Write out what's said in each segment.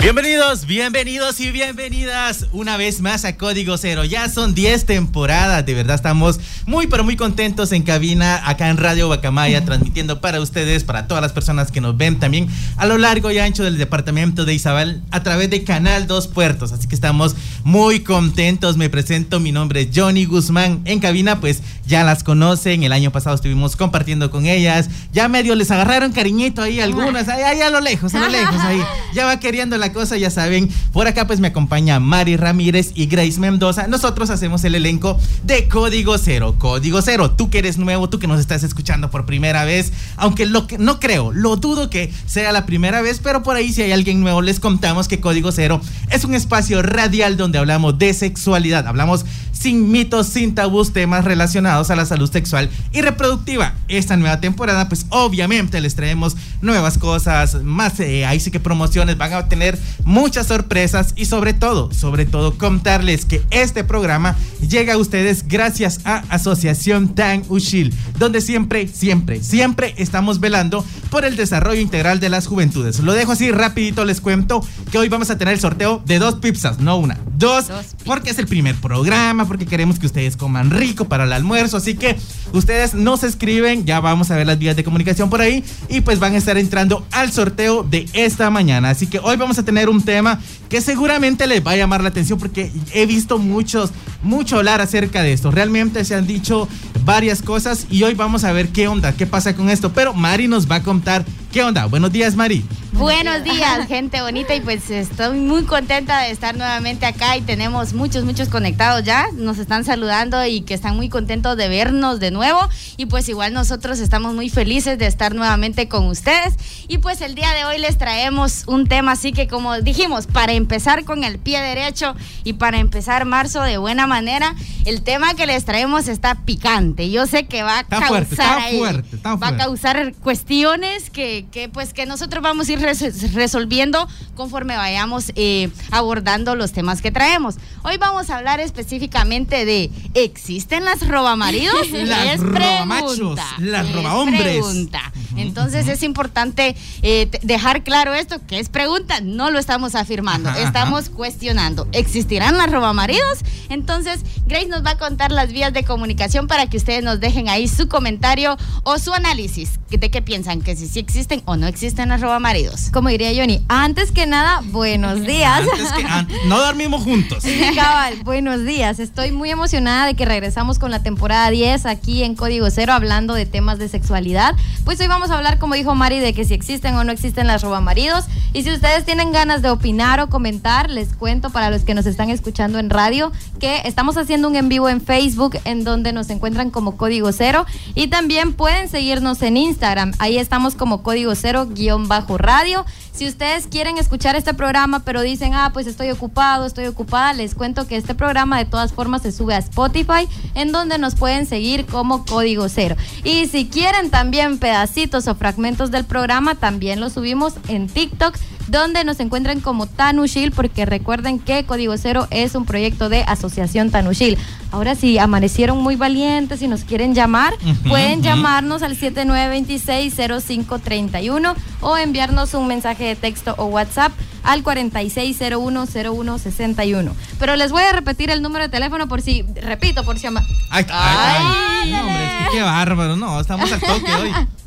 Bienvenidos, bienvenidos y bienvenidas una vez más a Código Cero. Ya son 10 temporadas, de verdad estamos muy pero muy contentos en cabina acá en Radio Bacamaya transmitiendo para ustedes, para todas las personas que nos ven también a lo largo y ancho del departamento de Izabal a través de Canal Dos Puertos. Así que estamos muy contentos. Me presento, mi nombre es Johnny Guzmán. En cabina pues ya las conocen, el año pasado estuvimos compartiendo con ellas. Ya medio les agarraron cariñito ahí algunas, ahí, ahí a lo lejos, a lo lejos ahí. Ya va queriendo la cosa, ya saben. Por acá pues me acompaña Mari Ramírez y Grace Mendoza. Nosotros hacemos el elenco de Código Cero. Código Cero, tú que eres nuevo, tú que nos estás escuchando por primera vez, aunque lo que no creo, lo dudo que sea la primera vez, pero por ahí si hay alguien nuevo les contamos que Código Cero es un espacio radial donde hablamos de sexualidad, hablamos sin mitos, sin tabús, temas relacionados a la salud sexual y reproductiva. Esta nueva temporada, pues obviamente les traemos nuevas cosas, más eh, ahí sí que promociones, van a tener muchas sorpresas y sobre todo, sobre todo contarles que este programa llega a ustedes gracias a Asociación Tan Ushil, donde siempre, siempre, siempre estamos velando por el desarrollo integral de las juventudes. Lo dejo así rapidito, les cuento que hoy vamos a tener el sorteo de dos pizzas, no una, dos, porque es el primer programa, porque queremos que ustedes coman rico para el almuerzo. Así que ustedes nos escriben, ya vamos a ver las vías de comunicación por ahí y pues van a estar entrando al sorteo de esta mañana. Así que hoy vamos a tener un tema que seguramente les va a llamar la atención porque he visto muchos, mucho hablar acerca de esto. Realmente se han dicho varias cosas y hoy vamos a ver qué onda, qué pasa con esto. Pero Mari nos va a contar qué onda. Buenos días, Mari. Buenos días, gente bonita, y pues estoy muy contenta de estar nuevamente acá y tenemos muchos, muchos conectados ya, nos están saludando y que están muy contentos de vernos de nuevo y pues igual nosotros estamos muy felices de estar nuevamente con ustedes y pues el día de hoy les traemos un tema así que como dijimos, para empezar con el pie derecho y para empezar marzo de buena manera, el tema que les traemos está picante, yo sé que va a Está causar fuerte, está ahí, fuerte, está va a causar cuestiones que, que, pues que nosotros vamos a ir res- resolviendo conforme vayamos eh, abordando los temas que traemos. Hoy vamos a hablar específicamente de ¿existen las robamaridos? Las Es robamachos, pregunta, las es robahombres. pregunta. Entonces es importante eh, dejar claro esto, que es pregunta, no lo estamos afirmando, Ajá, ajá. estamos cuestionando. ¿Existirán las robamaridos? Entonces Grace nos va a contar las vías de comunicación para que ustedes nos dejen ahí su comentario o su análisis de qué piensan, que si sí existen o no existen las robamaridos. Como diría Johnny, antes que nada, buenos días. Antes que an- no dormimos juntos. Cabal, buenos días. Estoy muy emocionada de que regresamos con la temporada 10 aquí en Código Cero hablando de temas de sexualidad. Pues hoy vamos a hablar, como dijo Mari, de que si existen o no existen las robamaridos. Y si ustedes tienen ganas de opinar o comentar, les cuento para los que nos están escuchando en radio que estamos haciendo un en vivo en Facebook en donde nos encuentran como Código Cero. Y también pueden seguirnos en Instagram. Ahí estamos como Código Cero guion bajo radio. Si ustedes quieren escuchar este programa, pero dicen, ah, pues estoy ocupado, estoy ocupada, les cuento que este programa de todas formas se sube a Spotify, en donde nos pueden seguir como Código Cero. Y si quieren también pedacitos o fragmentos del programa, también lo subimos en TikTok, donde nos encuentran como Tanushil, porque recuerden que Código Cero es un proyecto de Asociación Tanushil. Ahora si amanecieron muy valientes y nos quieren llamar, pueden llamarnos al 7926-0531 o enviarnos un mensaje de texto o WhatsApp al 46010161. Pero les voy a repetir el número de teléfono por si, repito, por si ama- Ay, ay, ay, no, hombre, es que qué bárbaro, no, estamos al toque hoy.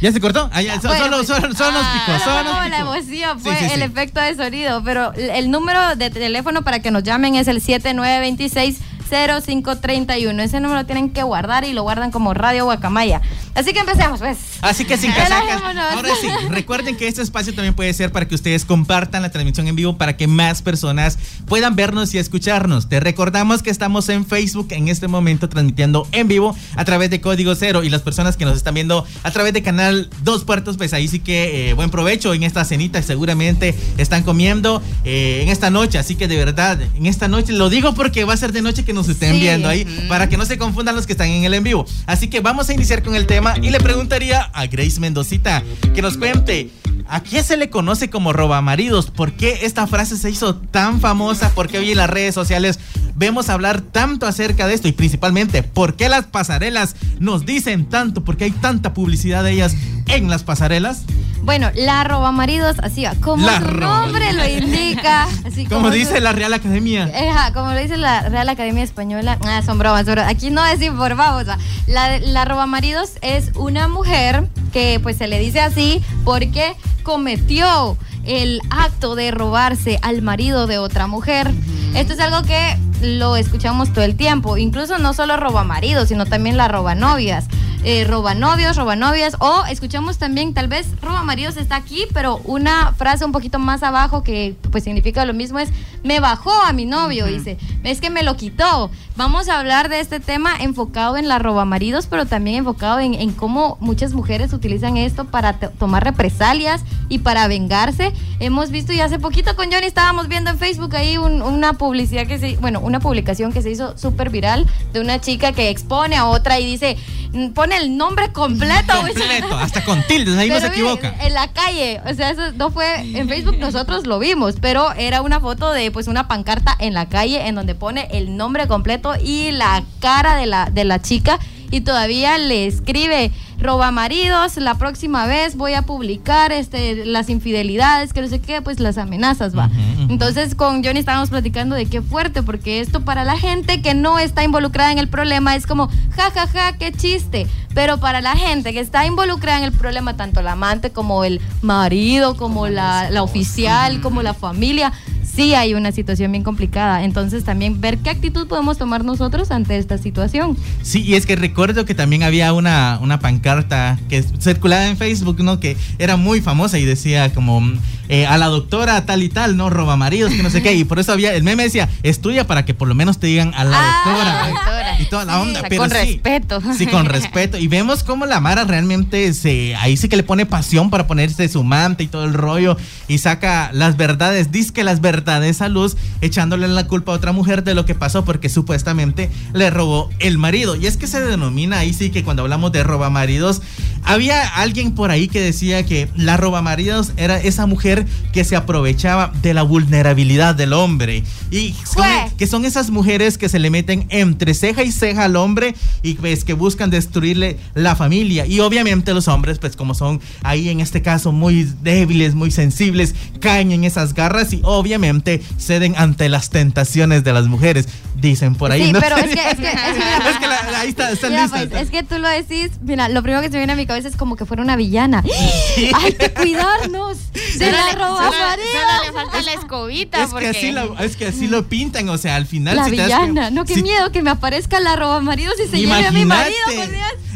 ¿Ya se cortó? Ah, ya, so- Bueno, solo, pues- solo, solo nos picó, Solo solo nos como la emoción fue sí, el sí. efecto de sonido, pero el- el número de teléfono para que nos llamen es el 7926 0531. Ese número lo tienen que guardar y lo guardan como Radio Guacamaya. Así que empecemos, pues. Así que sin casacas. Ahora sí, recuerden que este espacio también puede ser para que ustedes compartan la transmisión en vivo para que más personas puedan vernos y escucharnos. Te recordamos que estamos en Facebook en este momento transmitiendo en vivo a través de Código Cero y las personas que nos están viendo a través de Canal Dos Puertos, pues ahí sí que eh, buen provecho en esta cenita. Seguramente están comiendo eh, en esta noche. Así que de verdad, en esta noche, lo digo porque va a ser de noche que nos estén Sí. viendo ahí para que no se confundan los que están en el en vivo. Así que vamos a iniciar con el tema y le preguntaría a Grace Mendocita que nos cuente. ¿A qué se le conoce como robamaridos? ¿Por qué esta frase se hizo tan famosa? ¿Por qué hoy en las redes sociales vemos hablar tanto acerca de esto? Y principalmente, ¿por qué las pasarelas nos dicen tanto? ¿Por qué hay tanta publicidad de ellas en las pasarelas? Bueno, la roba maridos, así va, como La su roba nombre lo indica. Así Como dice la Real Academia. Ajá, como lo dice la Real Academia Española, ah, son bromas, aquí no desinformamos. La, la robamaridos es una mujer que pues se le dice así porque cometió el acto de robarse al marido de otra mujer. Esto es algo que lo escuchamos todo el tiempo, incluso no solo roba maridos, sino también la roba novias. Eh, roba novios, roba novias, o escuchamos también, tal vez roba maridos está aquí, pero una frase un poquito más abajo que pues significa lo mismo es me bajó a mi novio, dice, es que me lo quitó. Vamos a hablar de este tema enfocado en la roba maridos, pero también enfocado en, en cómo muchas mujeres utilizan esto para to- tomar represalias y para vengarse. Hemos visto y hace poquito con Johnny estábamos viendo en Facebook ahí un- una publicidad que se, bueno, una publicación que se hizo súper viral de una chica que expone a otra y dice, pone el nombre completo. hasta con tildes, ahí no se equivoca. En la calle, o sea, eso no fue en Facebook, nosotros lo vimos, pero era una foto de pues una pancarta en la calle en donde pone el nombre completo y la cara de la, de la chica y todavía le escribe roba maridos, la próxima vez voy a publicar este las infidelidades, que no sé qué, pues las amenazas va. Entonces con Johnny estábamos platicando de qué fuerte, porque esto para la gente que no está involucrada en el problema es como, ja, ja, ja, qué chiste. Pero para la gente que está involucrada en el problema, tanto la amante como el marido, como la, la oficial, como la familia, sí hay una situación bien complicada. Entonces también ver qué actitud podemos tomar nosotros ante esta situación. Sí, y es que recuerdo que también había una, una pancarta que circulaba en Facebook, ¿no? Que era muy famosa y decía como eh, a la doctora tal y tal, ¿no? Roba maridos, que no sé qué. Y por eso había, el meme decía, estudia para que por lo menos te digan a la Ah, doctora. doctora. Y toda la Sí, onda. pero con sí, respeto. Sí, con respeto. Y vemos cómo la Mara realmente se, ahí sí que le pone pasión para ponerse su manta y todo el rollo. Y saca las verdades, dice que las verdades a luz, echándole la culpa a otra mujer de lo que pasó porque supuestamente le robó el marido. Y es que se denomina ahí sí que cuando hablamos de roba maridos, había alguien por ahí que decía que la roba maridos era esa mujer que se aprovechaba de la vulnerabilidad del hombre. Y son- que son esas mujeres que se le meten entre ceja y ceja al hombre y pues que buscan destruirle la familia. Y obviamente los hombres, pues como son ahí en este caso muy débiles, muy sensibles, caen en esas garras y obviamente ceden ante las tentaciones de las mujeres, dicen por ahí. Sí, ¿no? pero es que, es que, es que- Es que la- ahí está, están Mira, listas. pues, es que tú lo decís, mira, lo primero que se me viene a mi cabeza es como que fuera una villana. Hay que cuidarnos. Se la roba solo- le falta la escobita. Es que, porque... así lo, es que así lo pintan, o sea, al final... La si te das villana, no, qué si- miedo que me aparezca la roba marido si se lleve a mi marido, Dios.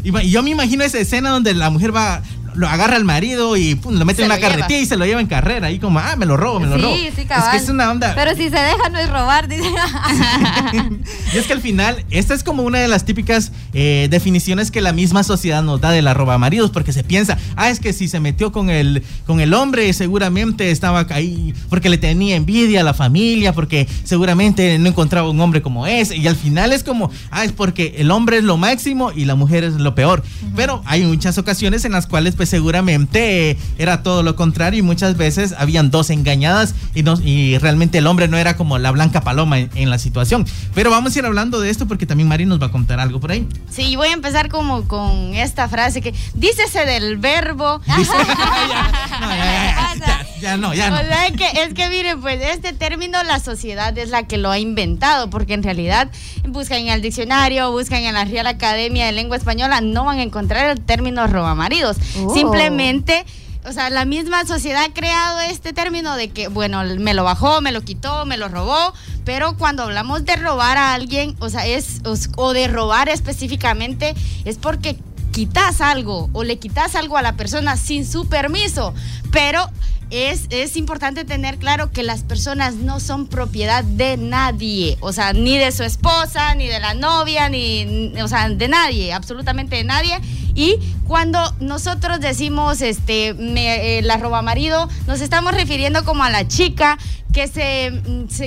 Ima- Yo me imagino esa escena donde la mujer va, lo agarra al marido y pum, lo mete Se en una carretilla y se lo lleva en carrera. Ahí como, ah, me lo robo, me lo Sí, robo. sí, es cabal. que es una onda. Pero si se deja no es robar, dice. y es que al final, esta es como una de las típicas eh, definiciones que la misma sociedad nos da de la roba maridos, porque se piensa, ah, es que si se metió con el, con el hombre, seguramente estaba ahí porque le tenía envidia a la familia, porque seguramente no encontraba un hombre como ese. Y al final es como, ah, es porque el hombre es lo máximo y la mujer es lo peor. Pero hay muchas ocasiones en las cuales, pues seguramente era todo lo contrario y muchas veces habían dos engañadas y, no, y realmente el hombre no era como la blanca paloma en, en la situación. Pero vamos a ir hablando de esto porque también Mari nos va a contar algo por ahí. Sí, voy a empezar como con esta frase que dícese del verbo. Dice- ya, no, ya, ya, ya, ya no, ya no. O sea, es que, es que miren, pues este término la sociedad es la que lo ha inventado, porque en realidad buscan en el diccionario, buscan en la Real Academia de Lengua Española, no van a encontrar el término robamaridos. Oh. Simplemente, o sea, la misma sociedad ha creado este término de que, bueno, me lo bajó, me lo quitó, me lo robó, pero cuando hablamos de robar a alguien, o sea, es, o, o de robar específicamente, es porque quitas algo o le quitas algo a la persona sin su permiso, pero es, es, importante tener claro que las personas no son propiedad de nadie, o sea, ni de su esposa, ni de la novia, ni, o sea, de nadie, absolutamente de nadie. Y cuando nosotros decimos este eh, la roba marido, nos estamos refiriendo como a la chica que se,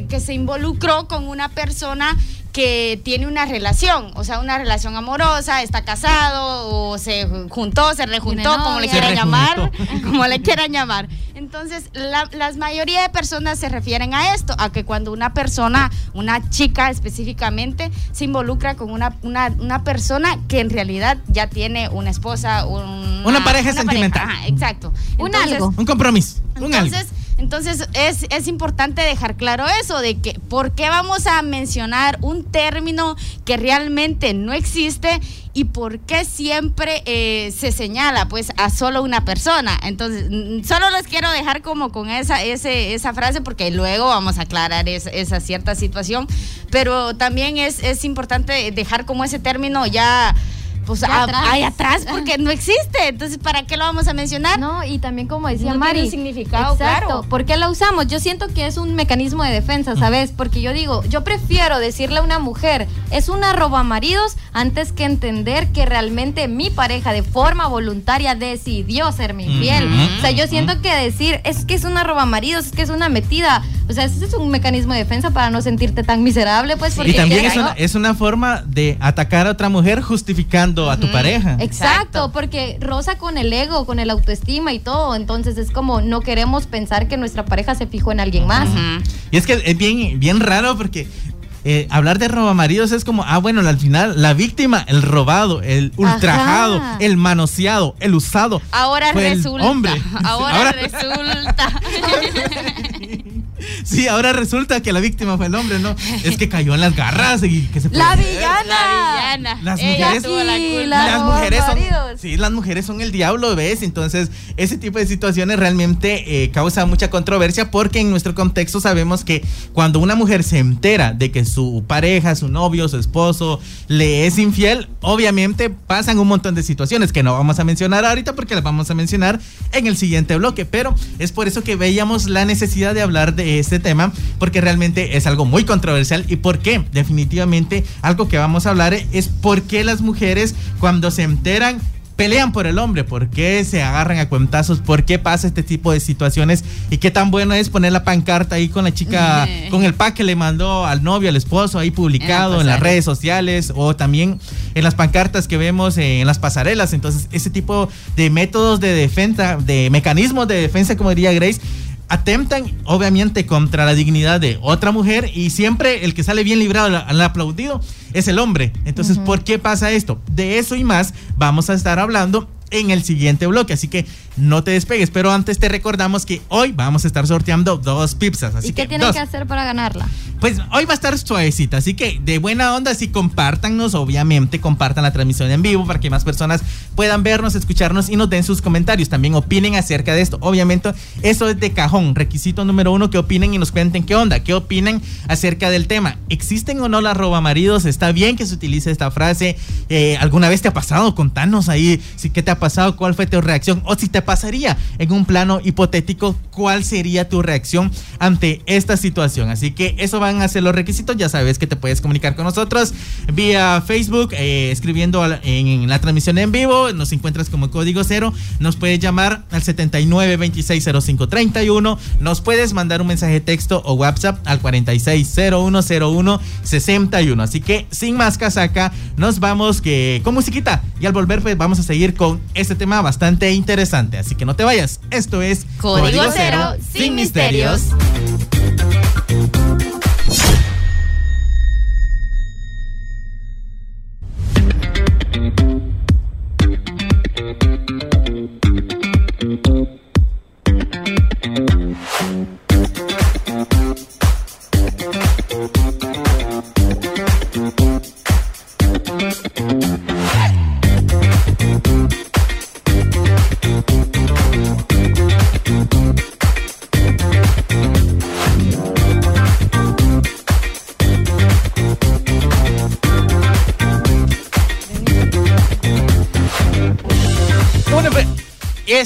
que se involucró con una persona que tiene una relación, o sea, una relación amorosa, está casado o se juntó, se rejuntó, como le quieran llamar, como le quieran llamar. Entonces, la, mayoría de personas se refieren a esto, a que cuando una persona, una chica específicamente, se involucra con una, una, persona que en realidad ya tiene una esposa, una, pareja sentimental. exacto. un algo. Un compromiso. Entonces, entonces es, es, importante dejar claro eso, de que por qué vamos a mencionar un término que realmente no existe y por qué siempre eh, se señala pues a solo una persona. Entonces, solo les quiero dejar como con esa, ese, esa frase porque luego vamos a aclarar esa cierta situación, pero también es, es importante dejar como ese término ya pues hay atrás porque no existe. Entonces, ¿para qué lo vamos a mencionar? No, y también como decía Mari, tiene significado, exacto, claro. ¿Por qué lo usamos? Yo siento que es un mecanismo de defensa, ¿sabes? Porque yo digo, yo prefiero decirle a una mujer, es una roba maridos, antes que entender que realmente mi pareja de forma voluntaria decidió ser mi infiel. O sea, yo siento que decir, es que es una roba maridos, es que es una metida, o sea, ese es un mecanismo de defensa para no sentirte tan miserable, pues. y también es una, es una forma de atacar a otra mujer justificando a tu pareja. Exacto, porque rosa con el ego, con el autoestima y todo. Entonces es como no queremos pensar que nuestra pareja se fijó en alguien más. Y es que es bien, bien raro porque eh, hablar de robamaridos es como, ah, bueno, al final la víctima, el robado, el ultrajado, el manoseado, el usado. Ahora resulta. hombre. Ahora, resulta. Sí, ahora resulta que la víctima fue el hombre, ¿no? Es que cayó en las garras y que se La villana. La villana. Las mujeres. Sí, las mujeres son. Sí, las mujeres son el diablo, ¿ves? Entonces, ese tipo de situaciones realmente eh, causa mucha controversia porque en nuestro contexto sabemos que cuando una mujer se entera de que su pareja, su novio, su esposo le es infiel, obviamente pasan un montón de situaciones que no vamos a mencionar ahorita porque las vamos a mencionar en el siguiente bloque. Pero es por eso que veíamos la necesidad de hablar de este tema porque realmente es algo muy controversial. Y por qué definitivamente algo que vamos a hablar es por qué las mujeres cuando se enteran pelean por el hombre, por qué se agarran a cuentazos, por qué pasa este tipo de situaciones y qué tan bueno es poner la pancarta ahí con la chica, con el pack que le mandó al novio, al esposo, ahí publicado en, las redes sociales o también en las pancartas que vemos en las pasarelas. Entonces, ese tipo de métodos de defensa, de mecanismos de defensa, como diría Grace, atentan obviamente contra la dignidad de otra mujer y siempre el que sale bien librado al aplaudido es el hombre. Entonces, ¿por qué pasa esto? De eso y más vamos a estar hablando en el siguiente bloque. Así que no te despegues. Pero antes te recordamos que hoy vamos a estar sorteando dos pizzas. Así ¿Y qué tienen que hacer para ganarla? Pues hoy va a estar suavecita. Así que de buena onda, si compártanos, obviamente, compartan la transmisión en vivo para que más personas puedan vernos, escucharnos y nos den sus comentarios. También opinen acerca de esto. Obviamente, eso es de cajón. Requisito número uno, que opinen y nos cuenten qué onda, qué opinan acerca del tema. ¿Existen o no las maridos? ¿Está bien que se utilice esta frase? Eh, ¿Alguna vez te ha pasado? Contanos ahí si qué te ha pasado, cuál fue tu reacción o si te pasaría en un plano hipotético, cuál sería tu reacción ante esta situación. Así que eso van a ser los requisitos. Ya sabes que te puedes comunicar con nosotros vía Facebook, eh, escribiendo en, la transmisión en vivo. Nos encuentras como código cero. Nos puedes llamar al 79 26 05 31. Nos puedes mandar un mensaje de texto o WhatsApp al 46 0101 61. Así que sin más casaca, nos vamos que con musiquita. Y al volver, pues vamos a seguir con este tema bastante interesante. Así que no te vayas. Esto es Código, Cero, sin misterios.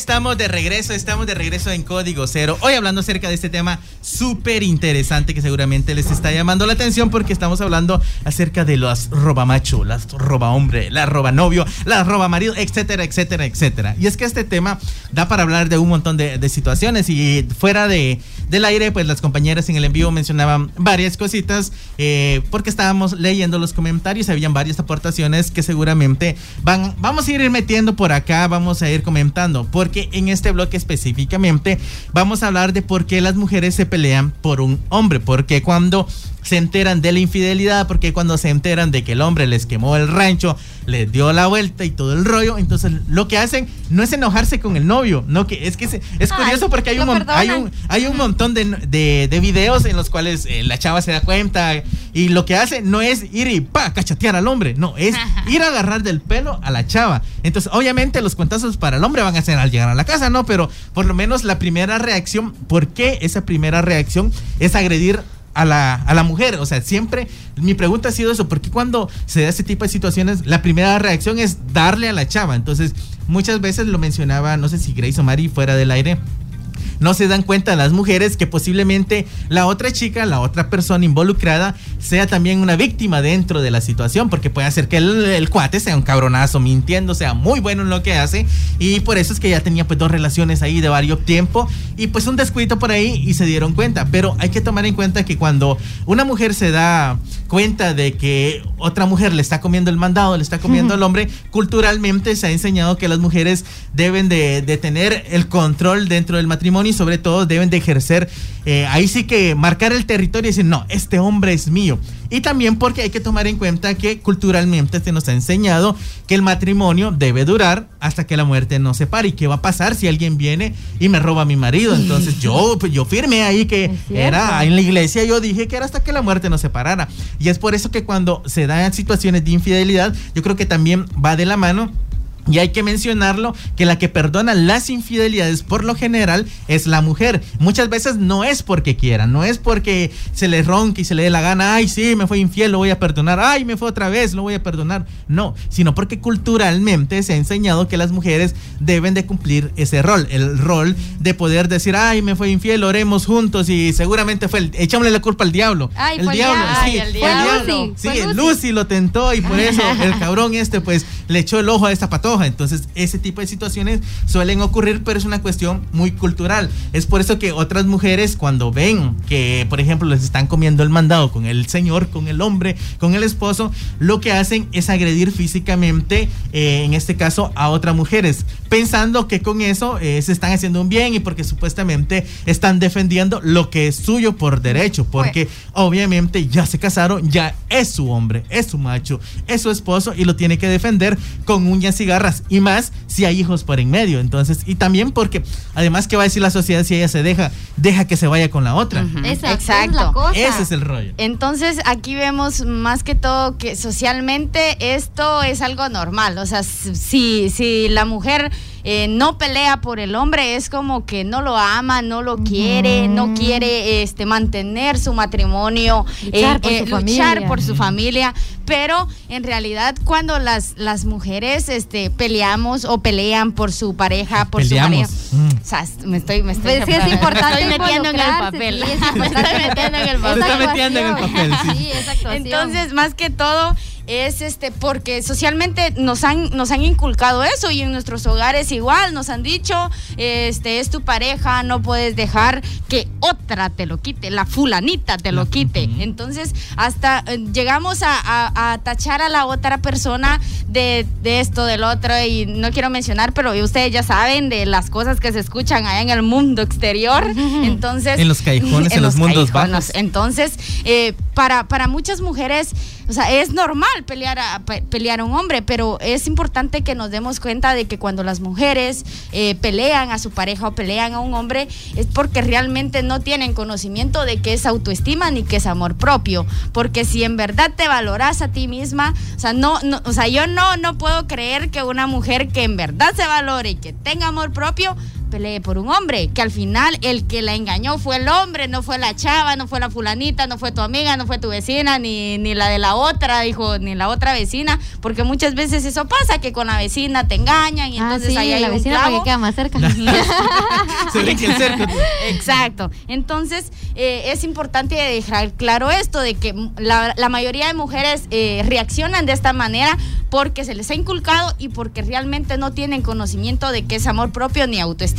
Estamos de regreso, estamos de regreso en Código Cero. Hoy hablando acerca de este tema súper interesante que seguramente les está llamando la atención porque estamos hablando acerca de los robamacho, las roba hombre, la roba novio, la roba marido, etcétera, etcétera, etcétera. Y es que este tema da para hablar de un montón de, situaciones y fuera de, del aire, pues las compañeras en el envío mencionaban varias cositas eh, porque estábamos leyendo los comentarios, habían varias aportaciones que seguramente van, vamos a ir metiendo por acá, vamos a ir comentando porque en este bloque específicamente vamos a hablar de por qué las mujeres se pelean por un hombre, porque cuando se enteran de la infidelidad, porque cuando se enteran de que el hombre les quemó el rancho, les dio la vuelta y todo el rollo, entonces lo que hacen no es enojarse con el novio, no que es que es curioso porque hay un, hay un, hay un montón de, de, videos en los cuales eh, la chava se da cuenta y lo que hace no es ir y pa cachatear al hombre, no, es ir a agarrar del pelo a la chava. Entonces, obviamente los cuentazos para el hombre van a ser al llegar a la casa, ¿no? Pero por lo menos la primera reacción, ¿por qué esa primera reacción es agredir a la, a la mujer. O sea, siempre mi pregunta ha sido eso, porque cuando se da ese tipo de situaciones, la primera reacción es darle a la chava? Entonces, muchas veces lo mencionaba, no sé si Grace o Mari fuera del aire, no se dan cuenta las mujeres que posiblemente la otra chica, la otra persona involucrada, sea también una víctima dentro de la situación, porque puede hacer que el, cuate sea un cabronazo mintiendo, sea muy bueno en lo que hace, y por eso es que ya tenía pues dos relaciones ahí de varios tiempo, y pues un descuido por ahí y se dieron cuenta, pero hay que tomar en cuenta que cuando una mujer se da cuenta de que otra mujer le está comiendo el mandado, le está comiendo el hombre, culturalmente se ha enseñado que las mujeres deben de, de tener el control dentro del matrimonio y sobre todo deben de ejercer, eh, ahí sí que marcar el territorio y decir, no, este hombre es mío. Y también porque hay que tomar en cuenta que culturalmente se nos ha enseñado que el matrimonio debe durar hasta que la muerte nos separe. ¿Y qué va a pasar si alguien viene y me roba a mi marido? Entonces yo, pues, yo firmé ahí que era en la iglesia, yo dije que era hasta que la muerte nos separara. Y es por eso que cuando se dan situaciones de infidelidad, yo creo que también va de la mano y hay que mencionarlo que la que perdona las infidelidades por lo general es la mujer. Muchas veces no es porque quiera, no es porque se le ronque y se le dé la gana, ay, sí, me fue infiel, lo voy a perdonar, ay, me fue otra vez, lo voy a perdonar. No, sino porque culturalmente se ha enseñado que las mujeres deben de cumplir ese rol, el rol de poder decir, ay, me fue infiel, oremos juntos y seguramente fue, el, echámosle la culpa al diablo. Ay, el, diablo, sí, el diablo. Sí, Lucy. lo tentó y por eso el cabrón este pues le echó el ojo a esta patoja. Entonces, ese tipo de situaciones suelen ocurrir, pero es una cuestión muy cultural. Es por eso que otras mujeres cuando ven que, por ejemplo, les están comiendo el mandado con el señor, con el hombre, con el esposo, lo que hacen es agredir físicamente, eh, en este caso, a otras mujeres, pensando que con eso eh, se están haciendo un bien y porque supuestamente están defendiendo lo que es suyo por derecho, porque obviamente ya se casaron, ya es su hombre, es su macho, es su esposo y lo tiene que defender con uñas y garras y más si hay hijos por en medio. Entonces, y también porque además que va a decir la sociedad si ella se deja, deja que se vaya con la otra. Exacto. Ese es el rollo. Entonces, aquí vemos más que todo que socialmente esto es algo normal, o sea, si si la mujer eh, no pelea por el hombre, es como que no lo ama, no lo quiere, no quiere este, mantener su matrimonio, luchar, eh, por, eh, su por, su familia. Pero en realidad cuando las, las mujeres este, peleamos o pelean por su pareja, por su pareja, mm. o sea, me estoy, me estoy, pues es importante estoy metiendo en el papel. Sí, es estoy metiendo en el papel. Se está metiendo en el papel. Sí, Entonces, más que todo es este porque socialmente nos han nos han inculcado eso y en nuestros hogares igual nos han dicho este es tu pareja no puedes dejar que otra te lo quite la fulanita te lo quite. Entonces hasta eh, llegamos a, tachar a la otra persona de, esto del otro y no quiero mencionar pero ustedes ya saben de las cosas que se escuchan allá en el mundo exterior. Entonces en los callejones en, los, mundos bajos. Entonces eh, para para muchas mujeres o sea, es normal pelear a, pelear a un hombre, pero es importante que nos demos cuenta de que cuando las mujeres eh, pelean a su pareja o pelean a un hombre, es porque realmente no tienen conocimiento de qué es autoestima ni qué es amor propio. Porque si en verdad te valoras a ti misma, o sea, no, no, o sea, yo no, no puedo creer que una mujer que en verdad se valore y que tenga amor propio pelee por un hombre, que al final el que la engañó fue el hombre, no fue la chava, no fue la fulanita, no fue tu amiga, no fue tu vecina, ni, ni la de la otra, dijo, ni la otra vecina, porque muchas veces eso pasa, que con la vecina te engañan y Ah, entonces sí, ahí hay la un vecina clavo. porque queda más cerca. Se el cerco. Exacto. Entonces, eh, es importante dejar claro esto, de que la, la mayoría de mujeres eh, reaccionan de esta manera porque se les ha inculcado y porque realmente no tienen conocimiento de qué es amor propio ni autoestima.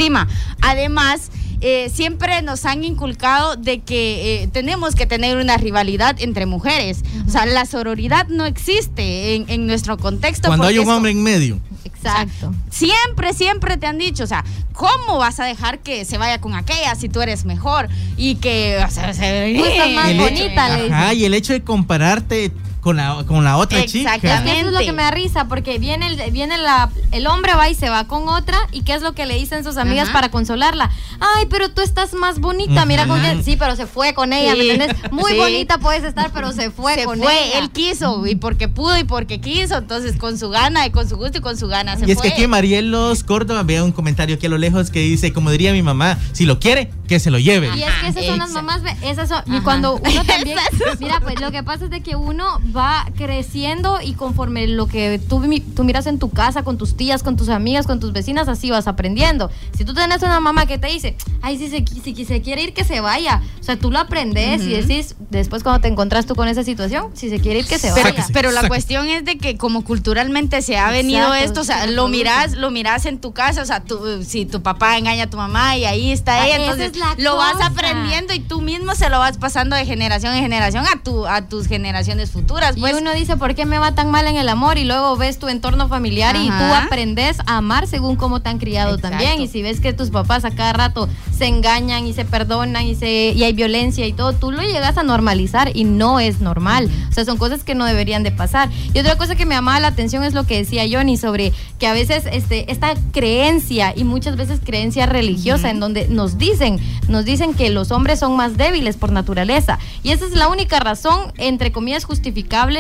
Además, eh, siempre nos han inculcado de que eh, tenemos que tener una rivalidad entre mujeres. O sea, la sororidad no existe en, en nuestro contexto. Cuando hay un hombre en medio. Exacto. Siempre, siempre te han dicho, o sea, ¿cómo vas a dejar que se vaya con aquella si tú eres mejor? Y que, o sea, se estás más bonita, hecho, le dicen. Ajá, y el hecho de compararte con la, con la otra chica. Exactamente. Eso es lo que me da risa, porque viene el, viene la, el hombre va y se va con otra, y qué es lo que le dicen sus amigas Ajá. para consolarla. Ay, pero tú estás más bonita, mira con quién. Sí, pero se fue con ella, ¿me entiendes? Muy Sí. bonita puedes estar, pero se fue se con fue, ella. él quiso, y porque pudo y porque quiso, entonces con su gana y con su gusto y con su gana se Y es fue. que aquí Marielos Córdoba vea un comentario aquí a lo lejos que dice, como diría mi mamá, si lo quiere, que se lo lleve. Y es que esas son las mamás, esas son, y cuando uno también, mira, pues lo que pasa es de que uno va creciendo y conforme lo que tú, mi- tú miras en tu casa, con tus tías, con tus amigas, con tus vecinas, así vas aprendiendo. Si tú tenés una mamá que te dice, ay, si se, si se quiere ir, que se vaya. O sea, tú lo aprendes y decís, después cuando te encontrás tú con esa situación, si se quiere ir, que se Pero, vaya. Sáquese, pero la cuestión es de que como culturalmente se ha venido Exacto, esto, o sea, se lo miras, lo miras en tu casa, o sea, tú, si tu papá engaña a tu mamá y ahí está Ah, ella, entonces es lo vas aprendiendo y tú mismo se lo vas pasando de generación en generación a tu a tus generaciones futuras, Y pues. uno dice, ¿por qué me va tan mal en el amor? Y luego ves tu entorno familiar y tú Ajá. aprendes a amar según cómo te han criado Exacto. también. Y si ves que tus papás a cada rato se engañan y se perdonan y, se, y hay violencia y todo, tú lo llegas a normalizar y no es normal. O sea, son cosas que no deberían de pasar. Y otra cosa que me llamaba la atención es lo que decía Johnny sobre que a veces este, esta creencia y muchas veces creencia religiosa en donde nos dicen, nos dicen que los hombres son más débiles por naturaleza. Y esa es la única razón, entre comillas,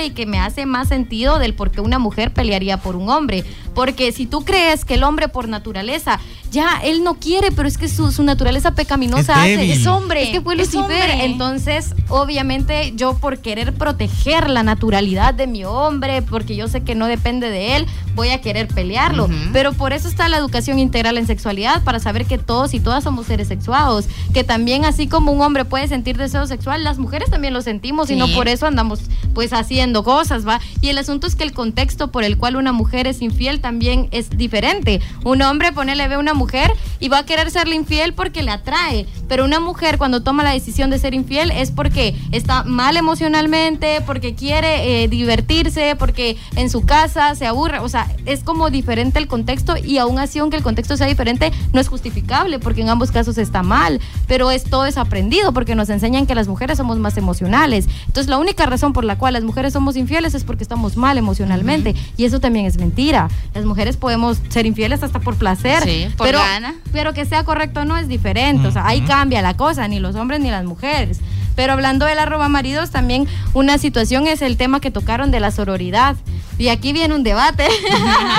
y que me hace más sentido del por qué una mujer pelearía por un hombre. Porque si tú crees que el hombre por naturaleza, ya él no quiere, pero es que su, su naturaleza pecaminosa Es hace. Es hombre, Es que fue Lucifer. hombre. Entonces, obviamente, yo por querer proteger la naturalidad de mi hombre, porque yo sé que no depende de él, voy a querer pelearlo. Ujú. Pero por eso está la educación integral en sexualidad, para saber que todos y todas somos seres sexuados. Que también, así como un hombre puede sentir deseo sexual, las mujeres también lo sentimos y Sí. no por eso andamos pues haciendo cosas, ¿va? Y el asunto es que el contexto por el cual una mujer es infiel también es diferente. Un hombre, ponele, ve a una mujer y va a querer serle infiel porque le atrae. Pero una mujer cuando toma la decisión de ser infiel es porque está mal emocionalmente, porque quiere eh, divertirse, porque en su casa se aburre. O sea, es como diferente el contexto y aún así, aunque el contexto sea diferente, no es justificable porque en ambos casos está mal. Pero es todo es aprendido porque nos enseñan que las mujeres somos más emocionales. Entonces, la única razón por la cual las mujeres somos infieles es porque estamos mal emocionalmente. Y eso también es mentira. Las mujeres podemos ser infieles hasta por placer. Sí, por pero, gana. pero que sea correcto o no es diferente. O sea, ahí cambia la cosa, ni los hombres ni las mujeres. Pero hablando de la roba maridos, también una situación es el tema que tocaron de la sororidad. Y aquí viene un debate.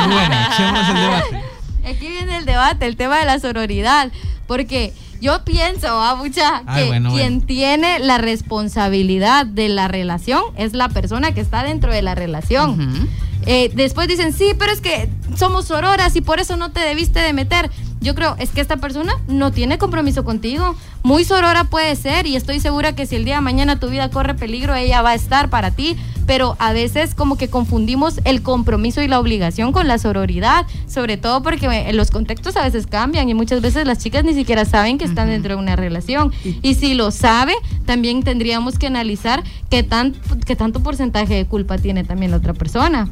Bueno, el debate. Aquí viene el debate, el tema de la sororidad, porque yo pienso, ah, mucha, Ay, que bueno, quien bueno. tiene la responsabilidad de la relación es la persona que está dentro de la relación. Ujú. Eh, después dicen, sí, pero es que somos sororas y por eso no te debiste de meter. Yo creo, es que esta persona no tiene compromiso contigo. Muy sorora puede ser y estoy segura que si el día de mañana tu vida corre peligro, ella va a estar para ti. Pero a veces como que confundimos el compromiso y la obligación con la sororidad, sobre todo porque eh, los contextos a veces cambian y muchas veces las chicas ni siquiera saben que están dentro de una relación. Y si lo sabe, también tendríamos que analizar qué, tan, qué tanto porcentaje de culpa tiene también la otra persona.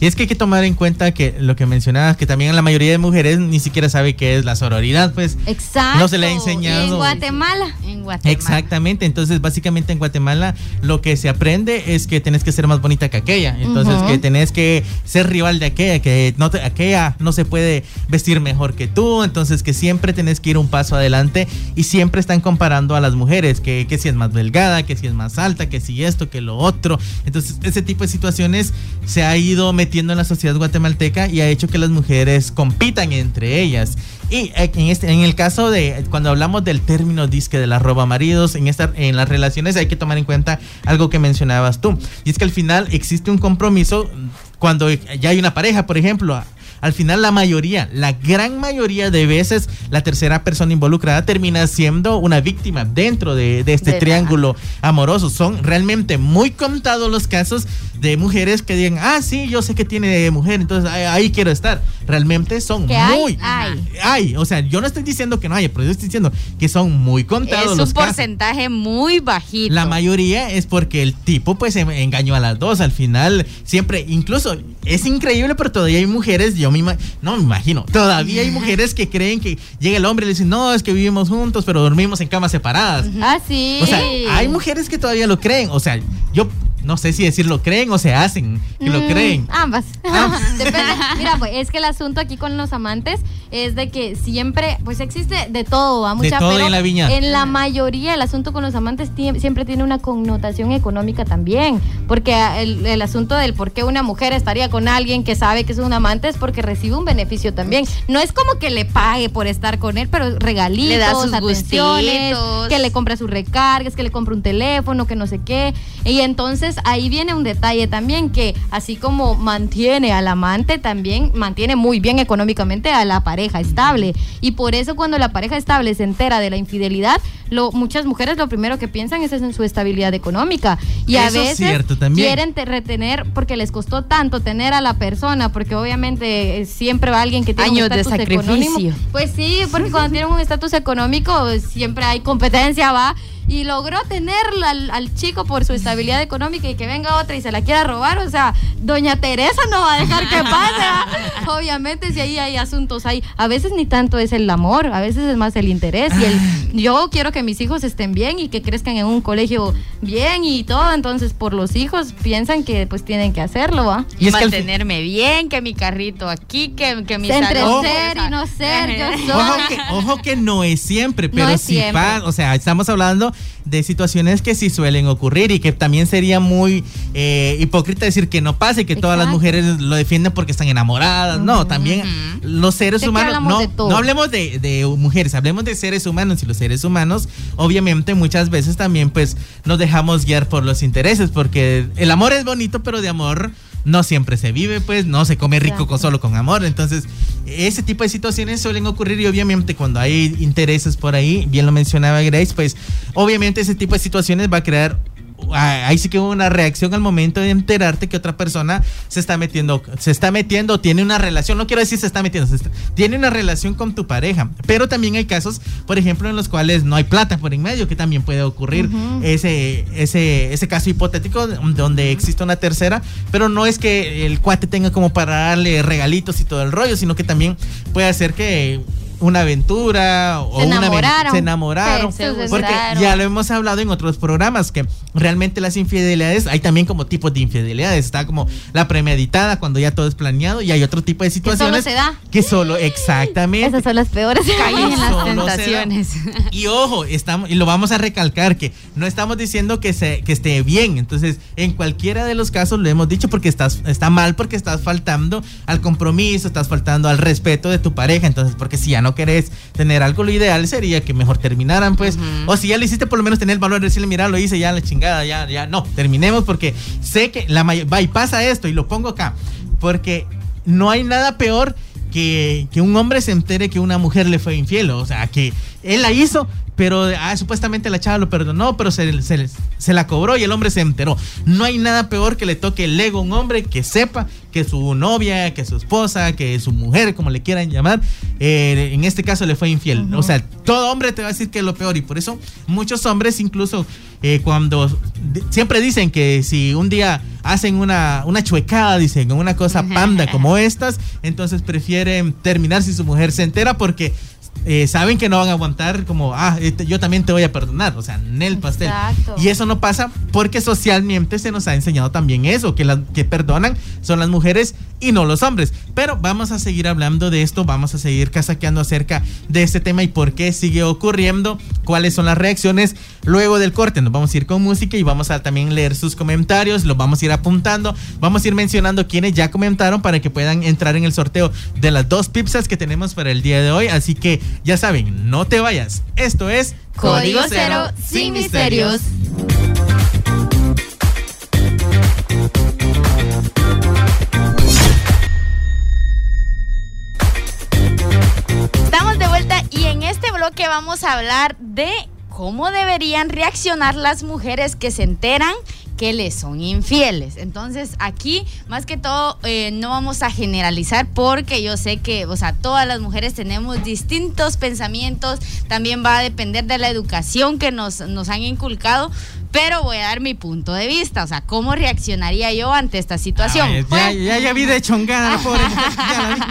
Y es que hay que tomar en cuenta que lo que mencionabas, que también la mayoría de mujeres ni siquiera sabe qué es la sororidad, pues. Exacto. No se le ha enseñado. en Guatemala. En Guatemala. Exactamente, entonces básicamente en Guatemala lo que se aprende es que tenés que ser más bonita que aquella, entonces Ujú. que tenés que ser rival de aquella, que no te- aquella no se puede vestir mejor que tú, entonces que siempre tenés que ir un paso adelante y siempre están comparando a las mujeres, que, que si es más delgada, que si es más alta, que si esto, que lo otro, entonces ese tipo de situaciones se ha ido metiendo en la sociedad guatemalteca y ha hecho que las mujeres compitan entre ellas. Y en, este, en el caso de cuando hablamos del término disque de la roba maridos, en, esta, en las relaciones hay que tomar en cuenta algo que mencionabas tú. Y es que al final existe un compromiso cuando ya hay una pareja, por ejemplo, al final la mayoría, la gran mayoría de veces, la tercera persona involucrada termina siendo una víctima dentro de, este triángulo amoroso. Son realmente muy contados los casos de mujeres que digan, ah, sí, yo sé que tiene mujer, entonces ahí, quiero estar. Realmente son muy... Hay, hay. O sea, yo no estoy diciendo que no haya, pero yo estoy diciendo que son muy contados es los un porcentaje muy bajito. La mayoría es porque el tipo pues engañó a las dos. Al final, siempre, incluso es increíble, pero todavía hay mujeres, yo me no me imagino, todavía hay mujeres que creen que llega el hombre y le dicen, no, es que vivimos juntos, pero dormimos en camas separadas. Ah, sí. O sea, hay mujeres que todavía lo creen. O sea, yo no sé si decir lo creen o se hacen que lo mm, creen. Ambas. Depende. Mira, pues es que el asunto aquí con los amantes es de que siempre, pues existe de todo, va mucha, de todo en la viña. En la mayoría, el asunto con los amantes siempre tiene una connotación económica también, porque el, asunto del por qué una mujer estaría con alguien que sabe que es un amante es porque recibe un beneficio también. No es como que le pague por estar con él, pero regalitos, le da sus atenciones, que le compra sus recargas, que le compra un teléfono, que no sé qué. Y entonces ahí viene un detalle también que así como mantiene al amante, también mantiene muy bien económicamente a la pareja estable. Y por eso cuando la pareja estable se entera de la infidelidad, lo, muchas mujeres lo primero que piensan es en su estabilidad económica. Y a veces quieren retener, porque les costó tanto tener a la persona, porque obviamente eh, siempre va alguien que tiene un estatus económico. Pues sí, porque cuando tienen un estatus económico siempre hay competencia, va y logró tenerla al, chico por su estabilidad económica y que venga otra y se la quiera robar, o sea, doña Teresa no va a dejar que pase. Obviamente si ahí hay asuntos ahí, a veces ni tanto es el amor, a veces es más el interés y el yo quiero que mis hijos estén bien y que crezcan en un colegio bien y todo, entonces por los hijos piensan que pues tienen que hacerlo, ¿va? Y, mantenerme bien, que mi carrito aquí, que, que mi Entre ser y no ser, yo soy. Ojo que, ojo que no es siempre, pero si pasa, o sea, estamos hablando de situaciones que sí suelen ocurrir y que también sería muy eh, hipócrita decir que no pase, que todas las mujeres lo defienden porque están enamoradas. no, también los seres humanos, no, no hablemos de, de, mujeres, hablemos de seres humanos y los seres humanos, obviamente muchas veces también pues nos dejamos guiar por los intereses, porque el amor es bonito, pero de amor no siempre se vive, pues, no se come rico con, solo con amor. Entonces, ese tipo de situaciones suelen ocurrir y obviamente cuando hay intereses por ahí, bien lo mencionaba Grace, pues obviamente ese tipo de situaciones va a crear ahí sí que hubo una reacción al momento de enterarte que otra persona se está metiendo, se está metiendo, tiene una relación, no quiero decir se está metiendo, tiene una relación con tu pareja, pero también hay casos, por ejemplo, en los cuales no hay plata por en medio, que también puede ocurrir. Ese, ese, ese caso hipotético donde existe una tercera, pero no es que el cuate tenga como para darle regalitos y todo el rollo, sino que también puede hacer que una aventura o se enamoraron. se enamoraron. porque ya lo hemos hablado en otros programas que realmente las infidelidades hay también como tipos de infidelidades. Está como la premeditada cuando ya todo es planeado y hay otro tipo de situaciones que solo se da. Que solo exactamente. Esas son las peores. en las tentaciones. Y ojo, estamos y lo vamos a recalcar que no estamos diciendo que se que esté bien. Entonces, en cualquiera de los casos lo hemos dicho porque estás está mal porque estás faltando al compromiso, estás faltando al respeto de tu pareja. Entonces, porque si ya no querés tener algo, lo ideal sería que mejor terminaran, pues. O si ya lo hiciste, por lo menos tener el valor de decirle, mira, lo hice ya, la chingada, ya, ya. No, terminemos porque sé que la va y pasa esto y lo pongo acá. Porque no hay nada peor que, que, un hombre se entere que una mujer le fue infiel. O sea, que él la hizo, pero ah, supuestamente la chava lo perdonó, pero se, se, la cobró y el hombre se enteró. No hay nada peor que le toque el ego a un hombre que sepa que su novia, que su esposa, que su mujer, como le quieran llamar, eh, en este caso le fue infiel. O sea, todo hombre te va a decir que es lo peor y por eso muchos hombres incluso eh, cuando siempre dicen que si un día hacen una, una chuecada, dicen, una cosa panda como estas, entonces prefieren terminar si su mujer se entera porque eh, saben que no van a aguantar como, ah, este, yo también te voy a perdonar, o sea, en el pastel. Exacto. Y eso no pasa porque socialmente se nos ha enseñado también eso, que las que perdonan son las mujeres y no los hombres. Pero vamos a seguir hablando de esto, vamos a seguir casaqueando acerca de este tema y por qué sigue ocurriendo, cuáles son las reacciones. Luego del corte nos vamos a ir con música y vamos a también leer sus comentarios, los vamos a ir apuntando, vamos a ir mencionando quienes ya comentaron para que puedan entrar en el sorteo de las dos pizzas que tenemos para el día de hoy. Así que ya saben, no te vayas. Esto es Código Cero, sin misterios. Estamos de vuelta y en este bloque vamos a hablar de cómo deberían reaccionar las mujeres que se enteran que les son infieles. Entonces aquí, más que todo, eh, no vamos a generalizar porque yo sé que, o sea, todas las mujeres tenemos distintos pensamientos, también va a depender de la educación que nos, nos han inculcado, pero voy a dar mi punto de vista, o sea, cómo reaccionaría yo ante esta situación. Ay, ya, ya, ya vi de chongada, la pobre.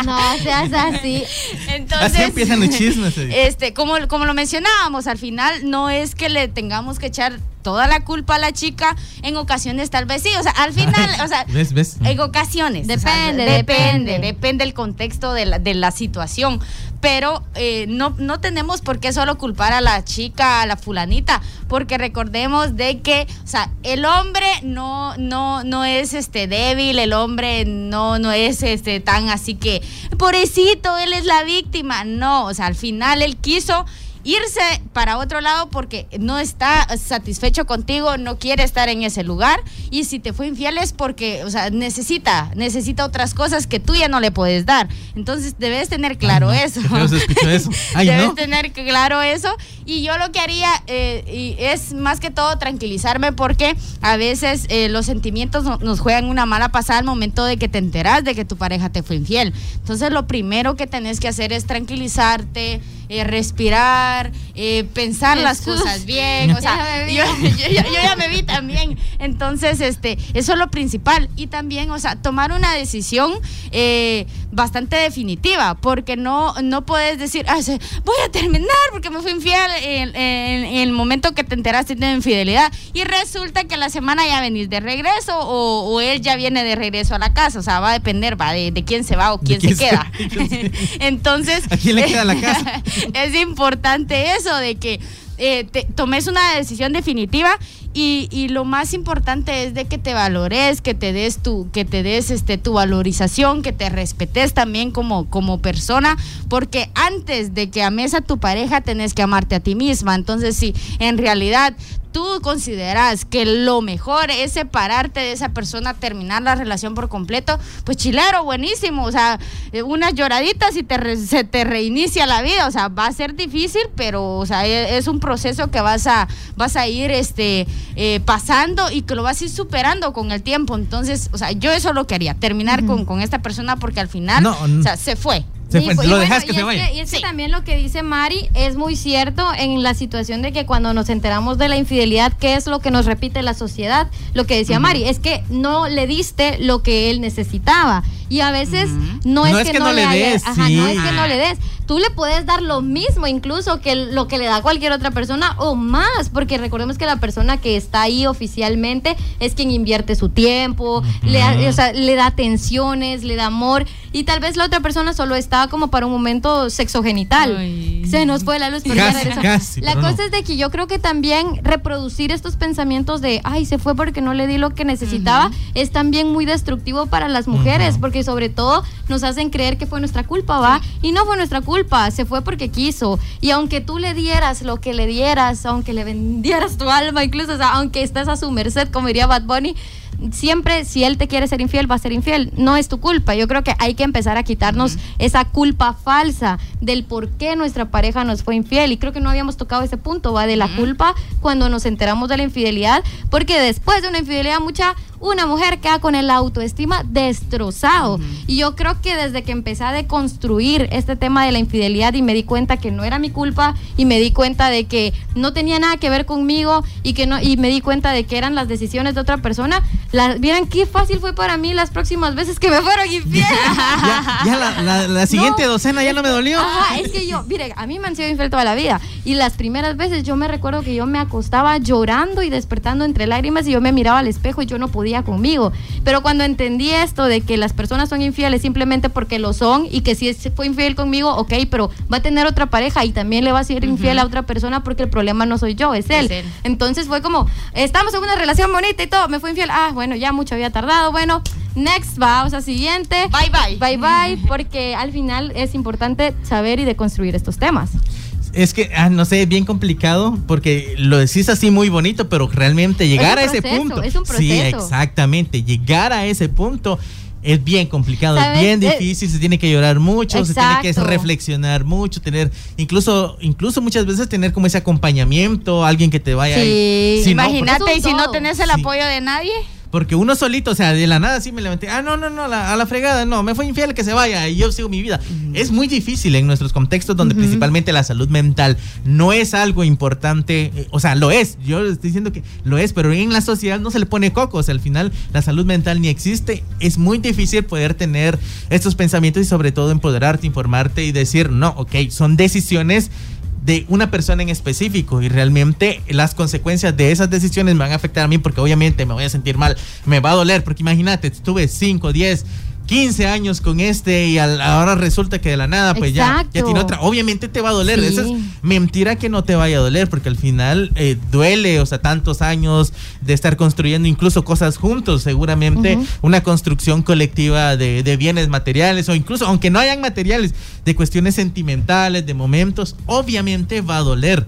No seas así. Entonces, Así empiezan los chismes. eh. Este, como, como lo mencionábamos, al final no es que le tengamos que echar toda la culpa a la chica, en ocasiones tal vez sí, o sea, al final, o sea, ¿Ves, ves? en ocasiones. o sea, Depende, depende, depende. depende el contexto de la, de la situación. Pero eh, no, no tenemos por qué solo culpar a la chica, a la fulanita, porque recordemos de que, o sea, el hombre no, no, no es este débil, el hombre no, no es este tan así que, pobrecito, él es la víctima. No, o sea, al final él quiso irse para otro lado porque no está satisfecho contigo, no quiere estar en ese lugar y si te fue infiel es porque, o sea, necesita, necesita otras cosas que tú ya no le puedes dar. Entonces debes tener claro Ay, no, eso. eso. Ay, debes no. tener claro eso y yo lo que haría eh, y es más que todo tranquilizarme porque a veces eh, los sentimientos no- nos juegan una mala pasada al momento de que te enteras de que tu pareja te fue infiel. Entonces lo primero que tenés que hacer es tranquilizarte, eh, respirar, eh, pensar las cosas bien. O sea, Ya me vi. yo, yo- yo- yo ya me vi también. Entonces, este, eso es lo principal. Y también, o sea, tomar una decisión eh, bastante definitiva, porque no, no puedes decir, "Ah, voy a terminar porque me fui infiel en, en- en el momento que te enteraste de infidelidad. Y resulta que la semana ya venís de regreso o, o él ya viene de regreso a la casa. O sea, va a depender va, de, de quién se va o quién, quién se se- queda. de quién se- Entonces, ¿A quién le queda la casa? es importante eso, de que eh, te- tomes una decisión definitiva y, y lo más importante es de que te valores, que te des tu, que te des este tu valorización, que te respetes también como, como persona, porque antes de que ames a tu pareja tenés que amarte a ti misma. Entonces, si en realidad tú consideras que lo mejor es separarte de esa persona, terminar la relación por completo, pues chilero, buenísimo. O sea, eh, unas lloraditas y te re- se te reinicia la vida. O sea, va a ser difícil, pero o sea, e- es un proceso que vas a, vas a ir este, eh, pasando y que lo vas a ir superando con el tiempo. Entonces, o sea, yo eso lo quería, terminar con, con esta persona porque al final, No, o sea, se fue. Se Sí, fue, pues, lo y dejas bueno, que y se es vaya. y es que también lo que dice Mari es muy cierto en la situación de que cuando nos enteramos de la infidelidad, ¿qué es lo que nos repite la sociedad? Lo que decía Mari, es que no le diste lo que él necesitaba. Y a veces no, es, que, no, le des, des, ajá, no es que no le des. Tú le puedes dar lo mismo incluso que lo que le da cualquier otra persona o más, porque recordemos que la persona que está ahí oficialmente es quien invierte su tiempo, le, da- o sea, le da atenciones, le da amor y tal vez la otra persona solo está como para un momento sexogenital. Ay. Se nos fue la luz, pero ya Casi, regresó. casi, La cosa no. es de que yo creo que también reproducir estos pensamientos de, ay, se fue porque no le di lo que necesitaba, es también muy destructivo para las mujeres, porque sobre todo nos hacen creer que fue nuestra culpa, ¿va? Y no fue nuestra culpa, se fue porque quiso. Y aunque tú le dieras lo que le dieras, aunque le vendieras tu alma, incluso, o sea, aunque estés a su merced, como diría Bad Bunny, siempre si él te quiere ser infiel, va a ser infiel. No es tu culpa. Yo creo que hay que empezar a quitarnos esa culpa falsa del por qué nuestra pareja nos fue infiel. Y creo que no habíamos tocado ese punto, va de la culpa cuando nos enteramos de la infidelidad, porque después de una infidelidad mucha una mujer queda con el autoestima destrozado. Y yo creo que desde que empecé a deconstruir este tema de la infidelidad y me di cuenta que no era mi culpa y me di cuenta de que no tenía nada que ver conmigo y que no y me di cuenta de que eran las decisiones de otra persona, la, vieran qué fácil fue para mí las próximas veces que me fueron infiel. ya, ya la, la- la siguiente No. docena ya no me dolió. Ajá, es que yo, mire, a mí me han sido infiel toda la vida. Y las primeras veces yo me recuerdo que yo me acostaba llorando y despertando entre lágrimas y yo me miraba al espejo y yo no podía conmigo. Pero cuando entendí esto de que las personas son infieles simplemente porque lo son y que si es- fue infiel conmigo, ok, pero va a tener otra pareja y también le va a ser infiel a otra persona porque el problema no soy yo, es él. Es él. Entonces fue como, estamos en una relación bonita y todo, me fue infiel. Ah, bueno, ya mucho había tardado. Bueno, next va, o sea, siguiente. Bye, bye. Bye bye, porque al final es importante saber y deconstruir estos temas. Es que, ah, no sé, es bien complicado porque lo decís así muy bonito, pero realmente llegar un a ese punto. es un Sí, exactamente. Llegar a ese punto es bien complicado, es ¿Sabes? bien Eh, difícil, se tiene que llorar mucho, se tiene que reflexionar mucho, tener, incluso, incluso muchas veces tener como ese acompañamiento, alguien que te vaya ahí. Sí, Si no, Imagínate, porque- y si no tenés el Sí. apoyo de nadie. Porque uno solito, o sea, de la nada sí me levanté. Ah, no, no, no, la- a la fregada, no, me fue infiel, que se vaya y yo sigo mi vida. Es muy difícil en nuestros contextos donde principalmente la salud mental no es algo importante. eh, o sea, lo es. Yo estoy diciendo que lo es, pero en la sociedad no se le pone coco. O sea, al final la salud mental ni existe. Es muy difícil poder tener estos pensamientos y sobre todo empoderarte, informarte y decir, no, ok, son decisiones de una persona en específico y realmente las consecuencias de esas decisiones me van a afectar a mí porque obviamente me voy a sentir mal, me va a doler porque imagínate, estuve 5, 10, 15 años con este y al- ahora resulta que de la nada pues ya, ya tiene otra, obviamente te va a doler, Sí. Eso es mentira que no te vaya a doler porque al final eh, duele, o sea, tantos años de estar construyendo incluso cosas juntos, seguramente una construcción colectiva de, de bienes materiales o incluso, aunque no hayan materiales, de cuestiones sentimentales, de momentos, obviamente va a doler.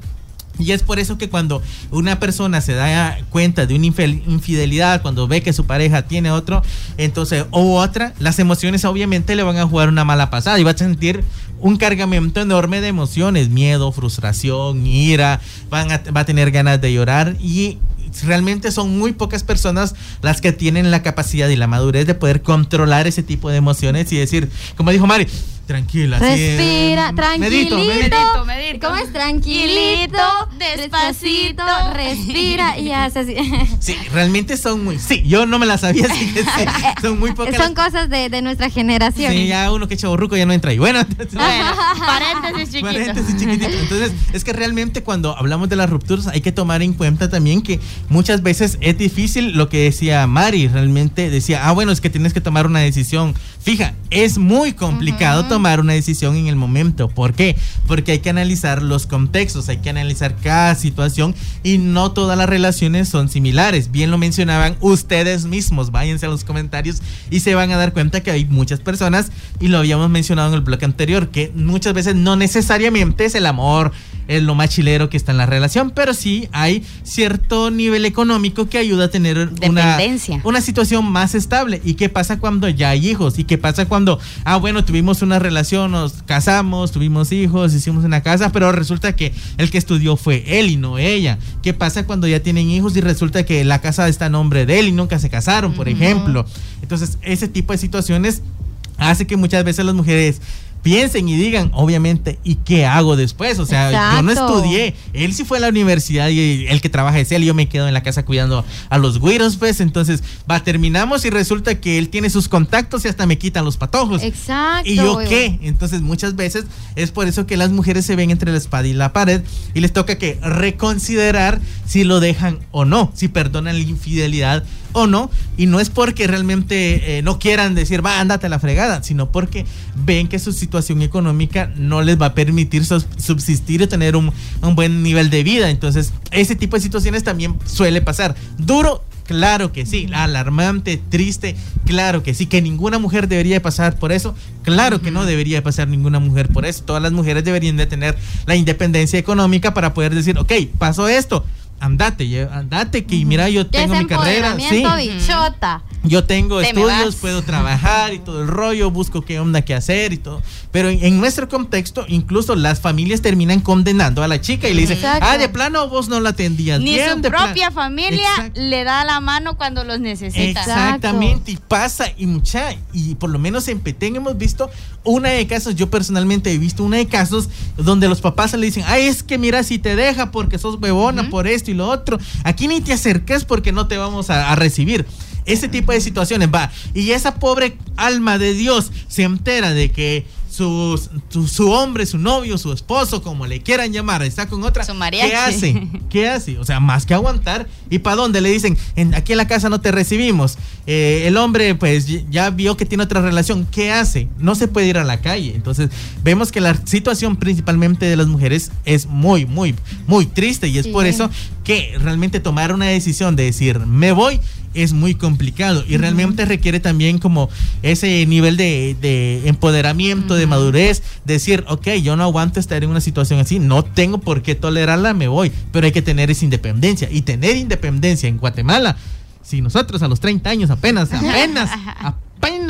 Y es por eso que cuando una persona se da cuenta de una infidelidad, cuando ve que su pareja tiene otro, entonces, o otra, las emociones obviamente le van a jugar una mala pasada y va a sentir un cargamento enorme de emociones, miedo, frustración, ira, van a, va a tener ganas de llorar y realmente son muy pocas personas las que tienen la capacidad y la madurez de poder controlar ese tipo de emociones y decir, como dijo Mari, tranquila, sí, Respira, eh, tranquilito. medito, medito. ¿Cómo es? Tranquilito, Despacito. respira y hace así. Sí, realmente son muy. Sí, yo no me las sabía, así que sí, son muy pocas. Son cosas de, de nuestra generación. Sí, ya uno que es chaborruco ya no entra ahí. Bueno, entonces- Bueno, paréntesis chiquito. Paréntesis chiquitito. Entonces, es que realmente cuando hablamos de las rupturas hay que tomar en cuenta también que muchas veces es difícil lo que decía Mari. Realmente decía, ah, bueno, es que tienes que tomar una decisión. Fija, es muy complicado tomar una decisión en el momento. ¿Por qué? Porque hay que analizar los contextos, hay que analizar cada situación y no todas las relaciones son similares. Bien lo mencionaban ustedes mismos. Váyanse a los comentarios y se van a dar cuenta que hay muchas personas, y lo habíamos mencionado en el bloque anterior, que muchas veces no necesariamente es el amor, es lo más chilero que está en la relación, pero sí hay cierto nivel económico que ayuda a tener una, una situación más estable. ¿Y qué pasa cuando ya hay hijos? ¿Y qué pasa cuando, ah, bueno, tuvimos una relación, nos casamos, tuvimos hijos, hicimos una casa, pero resulta que el que estudió fue él y no ella? ¿Qué pasa cuando ya tienen hijos y resulta que la casa está a nombre de él y nunca se casaron, por ejemplo? Entonces, ese tipo de situaciones hace que muchas veces las mujeres piensen y digan, obviamente, ¿y qué hago después? O sea, yo no estudié, él sí fue a la universidad y el que trabaja es él, yo me quedo en la casa cuidando a los güiros, pues, entonces, va, terminamos y resulta que él tiene sus contactos y hasta me quitan los patojos. Exacto. ¿Y yo qué? Entonces muchas veces es por eso que las mujeres se ven entre la espada y la pared y les toca que reconsiderar si lo dejan o no, si perdonan la infidelidad o no. Y no es porque realmente eh, no quieran decir, va, ándate a la fregada, sino porque ven que su situación económica no les va a permitir subsistir y tener un, un buen nivel de vida. Entonces, ese tipo de situaciones también suele pasar. Duro, Claro que sí, alarmante, triste, claro que sí, que ninguna mujer debería de pasar por eso, claro que no debería de pasar ninguna mujer por eso, todas las mujeres deberían de tener la independencia económica para poder decir, ok, pasó esto, andate, andate, que mira, yo tengo mi carrera. Sí, bichota. yo tengo Te estudios, puedo trabajar y todo el rollo, busco qué onda, qué hacer y todo. Pero en, en nuestro contexto, incluso las familias terminan condenando a la chica y le dicen, Exacto. ah, de plano vos no la atendías Ni bien, su de plan-". propia familia Exacto. le da la mano cuando los necesita. Exactamente, y pasa y mucha, y por lo menos en Petén hemos visto una de casos, yo personalmente he visto una de casos donde los papás le dicen, ay, es que mira si te deja porque sos huevona por esto y lo otro, aquí ni te acerques porque no te vamos a, a recibir. Ese tipo de situaciones va. Y esa pobre alma de Dios se entera de que su, su hombre, su novio, su esposo, como le quieran llamar, está con otra. Su mariachi. ¿Qué hace? ¿Qué hace? O sea, más que aguantar. ¿Y para dónde? Le dicen, en, aquí en la casa no te recibimos. Eh, el hombre, pues, ya vio que tiene otra relación. ¿Qué hace? No se puede ir a la calle. Entonces, vemos que la situación principalmente de las mujeres es muy, muy, muy triste. Y es Sí. por eso que realmente tomar una decisión de decir, me voy, es muy complicado. Y realmente requiere también como ese nivel de, de empoderamiento, de madurez. Decir, ok, yo no aguanto estar en una situación así. No tengo por qué tolerarla, me voy. Pero hay que tener esa independencia. Y tener independencia en Guatemala. Si nosotros a los 30 años apenas, apenas, apenas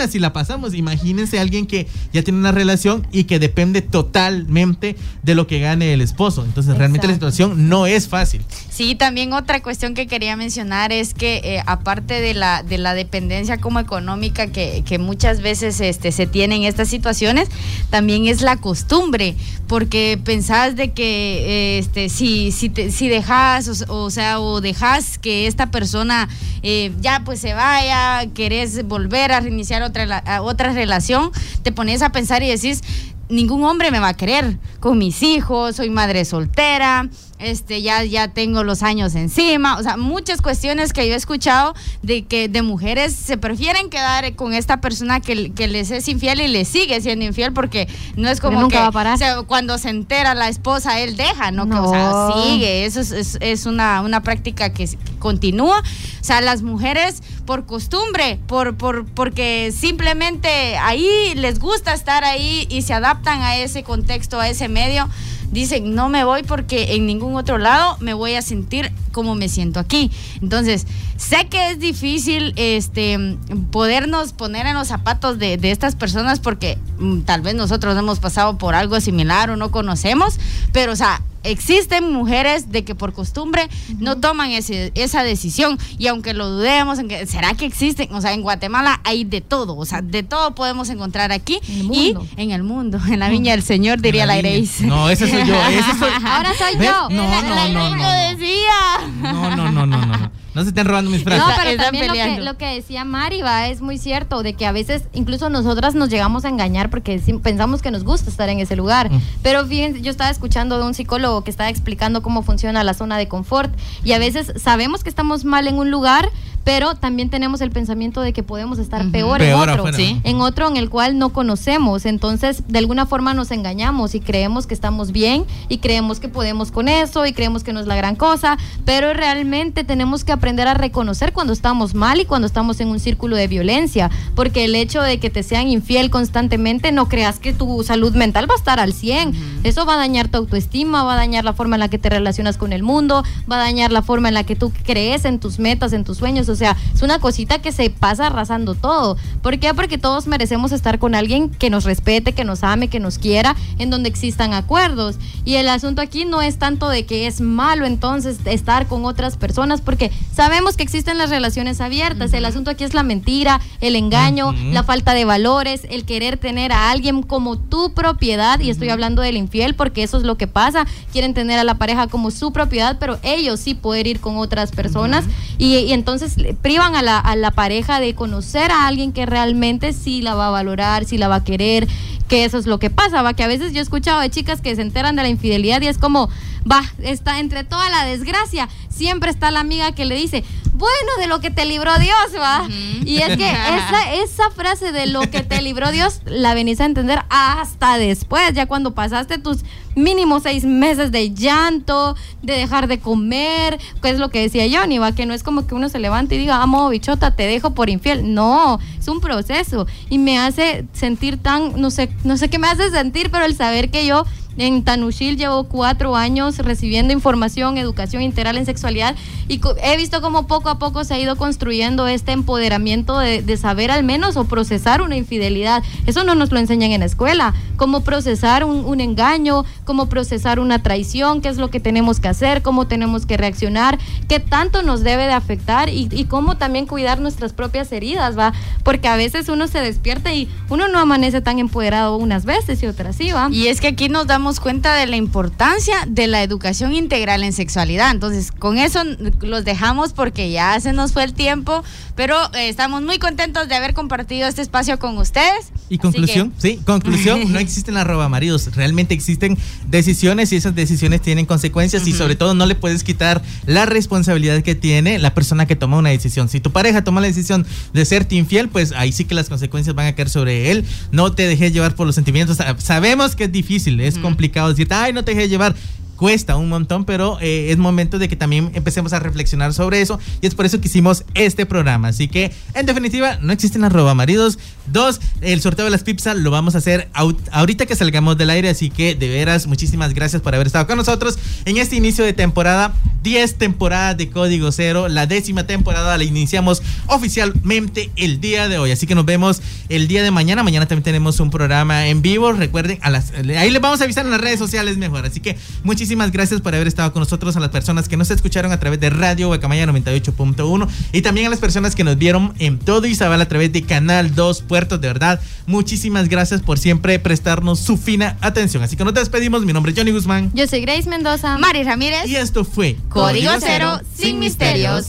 si la pasamos, imagínense alguien que ya tiene una relación y que depende totalmente de lo que gane el esposo. Entonces realmente la situación no es fácil. Sí, también otra cuestión que quería mencionar es que eh, aparte de la, de la dependencia como económica que, que muchas veces este, se tiene en estas situaciones, también es la costumbre, porque pensás de que eh, este, si, si, te- si dejas, o, o sea, o dejas que esta persona eh, ya pues se vaya, querés volver a reiniciar otra, otra relación, te pones a pensar y decís, ningún hombre me va a querer con mis hijos, soy madre soltera, este ya ya tengo los años encima, o sea, muchas cuestiones que yo he escuchado de que de mujeres se prefieren quedar con esta persona que, que les es infiel y les sigue siendo infiel porque no es como nunca que va a parar. cuando se entera la esposa él deja, no, que o sea, sigue, eso es, es- es una, una práctica que continúa, o sea, las mujeres por costumbre, por, por porque simplemente ahí les gusta estar ahí y se adaptan a ese contexto, a ese medio. Dicen, no me voy porque en ningún otro lado me voy a sentir como me siento aquí. Entonces, sé que es difícil este, podernos poner en los zapatos de, de estas personas porque mm, tal vez nosotros hemos pasado por algo similar o no conocemos, pero o sea, existen mujeres de que por costumbre no toman ese- esa decisión y aunque lo dudemos, en que- ¿será que existen? O sea, en Guatemala hay de todo, o sea, de todo podemos encontrar aquí En el y en el mundo, en la viña del Señor, diría la viña. Ireis. No, ese soy yo. Ese soy, Ahora soy ¿Ves? yo. No, La- no, la no, Ireis no, lo no. decía. No, no, no, no, no, no. Se estén robando mis frases. No, pero están también lo que, lo que decía Mari va, es muy cierto, de que a veces incluso nosotras nos llegamos a engañar porque pensamos que nos gusta estar en ese lugar. Mm. Pero fíjense, yo estaba escuchando de un psicólogo que estaba explicando cómo funciona la zona de confort y a veces sabemos que estamos mal en un lugar, pero también tenemos el pensamiento de que podemos estar peor, Peor en otro, afuera. Sí. en otro en el cual no conocemos. Entonces, de alguna forma nos engañamos y creemos que estamos bien y creemos que podemos con eso y creemos que no es la gran cosa, pero realmente tenemos que aprender a reconocer cuando estamos mal y cuando estamos en un círculo de violencia, porque el hecho de que te sean infiel constantemente no creas que tu salud mental va a estar al 100. Eso va a dañar tu autoestima, va a dañar la forma en la que te relacionas con el mundo, va a dañar la forma en la que tú crees en tus metas, en tus sueños, sea, es una cosita que se pasa arrasando todo. ¿Por qué? Porque todos merecemos estar con alguien que nos respete, que nos ame, que nos quiera, en donde existan acuerdos. Y el asunto aquí no es tanto de que es malo entonces estar con otras personas, porque sabemos que existen las relaciones abiertas. El asunto aquí es la mentira, el engaño, la falta de valores, el querer tener a alguien como tu propiedad, y estoy hablando del infiel porque eso es lo que pasa, quieren tener a la pareja como su propiedad, pero ellos sí poder ir con otras personas y, y entonces privan a la, a la pareja de conocer a alguien que realmente sí la va a valorar, sí la va a querer, que eso es lo que pasa, va, que a veces yo he escuchado de chicas que se enteran de la infidelidad y es como, va, está entre toda la desgracia, siempre está la amiga que le dice, bueno, de lo que te libró Dios, va. Y es que esa, esa frase de lo que te libró Dios la venís a entender hasta después, ya cuando pasaste tus mínimo seis meses de llanto, de dejar de comer, que es lo que decía Johnny, va, que no es como que uno se levante y diga, amo bichota, te dejo por infiel. No, es un proceso y me hace sentir tan, no sé, no sé qué me hace sentir, pero el saber que yo En Tanushil llevo cuatro años recibiendo información, educación integral en sexualidad y he visto cómo poco a poco se ha ido construyendo este empoderamiento de, saber al menos o procesar una infidelidad. Eso no nos lo enseñan en la escuela. Cómo procesar un, engaño, cómo procesar una traición, qué es lo que tenemos que hacer, cómo tenemos que reaccionar, qué tanto nos debe de afectar y, y cómo también cuidar nuestras propias heridas, ¿va? Porque a veces uno se despierta y uno no amanece tan empoderado unas veces y otras sí, ¿va? Y es que aquí nos damos cuenta de la importancia de la educación integral en sexualidad. Entonces, con eso los dejamos porque ya se nos fue el tiempo, pero eh, estamos muy contentos de haber compartido este espacio con ustedes. Y conclusión, sí, conclusión, no existen arroba maridos, realmente existen decisiones y esas decisiones tienen consecuencias y sobre todo no le puedes quitar la responsabilidad que tiene la persona que toma una decisión. Si tu pareja toma la decisión de serte infiel, pues ahí sí que las consecuencias van a caer sobre él. No te dejes llevar por los sentimientos. Sabemos que es difícil, es complicado complicado decirte, ay, no te dejes llevar cuesta un montón, pero eh, es momento de que también empecemos a reflexionar sobre eso y es por eso que hicimos este programa. Así que, en definitiva, no existen las roba maridos. Dos, el sorteo de las pizzas lo vamos a hacer ahorita que salgamos del aire, así que de veras, muchísimas gracias por haber estado con nosotros en este inicio de temporada. 10 temporadas de Código Cero, la décima temporada la iniciamos oficialmente el día de hoy, así que nos vemos el día de mañana. Mañana también tenemos un programa en vivo, recuerden, ahí les vamos a avisar en las redes sociales mejor, así que muchísimas muchísimas gracias por haber estado con nosotros, a las personas que nos escucharon a través de Radio Guacamaya 98.1 y también a las personas que nos vieron en todo Isabel a través de Canal 2 Puertos. De verdad, muchísimas gracias por siempre prestarnos su fina atención. Así que nos despedimos. Mi nombre es Johnny Guzmán. Yo soy Grace Mendoza. Mari Ramírez. Y esto fue Código Cero sin misterios.